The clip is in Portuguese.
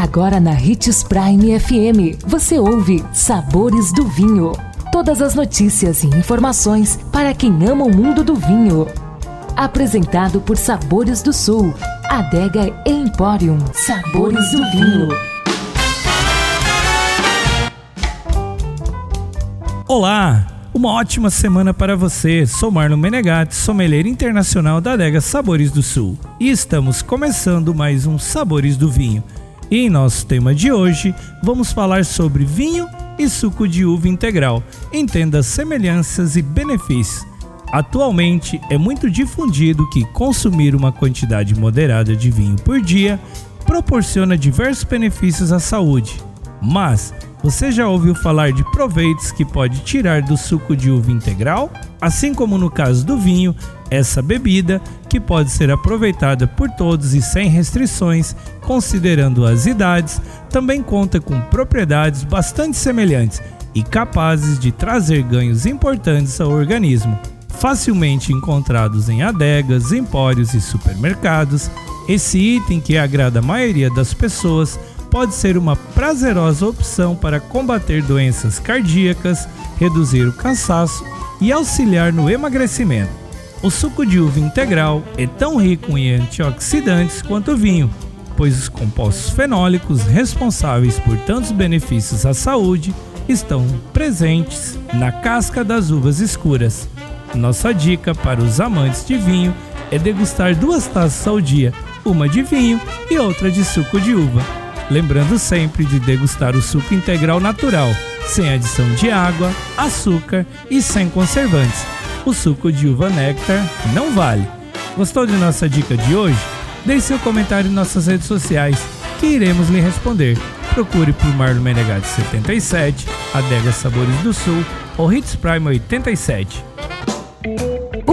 Agora na Ritz Prime FM, você ouve Sabores do Vinho. Todas as notícias e informações para quem ama o mundo do vinho. Apresentado por Sabores do Sul, Adega Emporium. Sabores do Vinho. Olá! Uma ótima semana para você. Sou Marlon Menegatti, sommelier internacional da Adega Sabores do Sul. E estamos começando mais um Sabores do Vinho e em nosso tema de hoje, vamos falar sobre vinho e suco de uva integral. Entenda as semelhanças e benefícios. Atualmente é muito difundido que consumir uma quantidade moderada de vinho por dia proporciona diversos benefícios à saúde. Mas você já ouviu falar de proveitos que pode tirar do suco de uva integral? Assim como no caso do vinho, essa bebida, que pode ser aproveitada por todos e sem restrições, considerando as idades, também conta com propriedades bastante semelhantes e capazes de trazer ganhos importantes ao organismo. Facilmente encontrados em adegas, empórios e supermercados, esse item que agrada a maioria das pessoas pode ser uma prazerosa opção para combater doenças cardíacas, reduzir o cansaço e auxiliar no emagrecimento. O suco de uva integral é tão rico em antioxidantes quanto o vinho, pois os compostos fenólicos responsáveis por tantos benefícios à saúde estão presentes na casca das uvas escuras. Nossa dica para os amantes de vinho é degustar duas taças ao dia, uma de vinho e outra de suco de uva. Lembrando sempre de degustar o suco integral natural, sem adição de água, açúcar e sem conservantes o suco de uva néctar não vale. Gostou de nossa dica de hoje? Deixe seu comentário em nossas redes sociais que iremos lhe responder. Procure por Marlon Menegatti 77, Adega Sabores do Sul ou Hits Prime 87.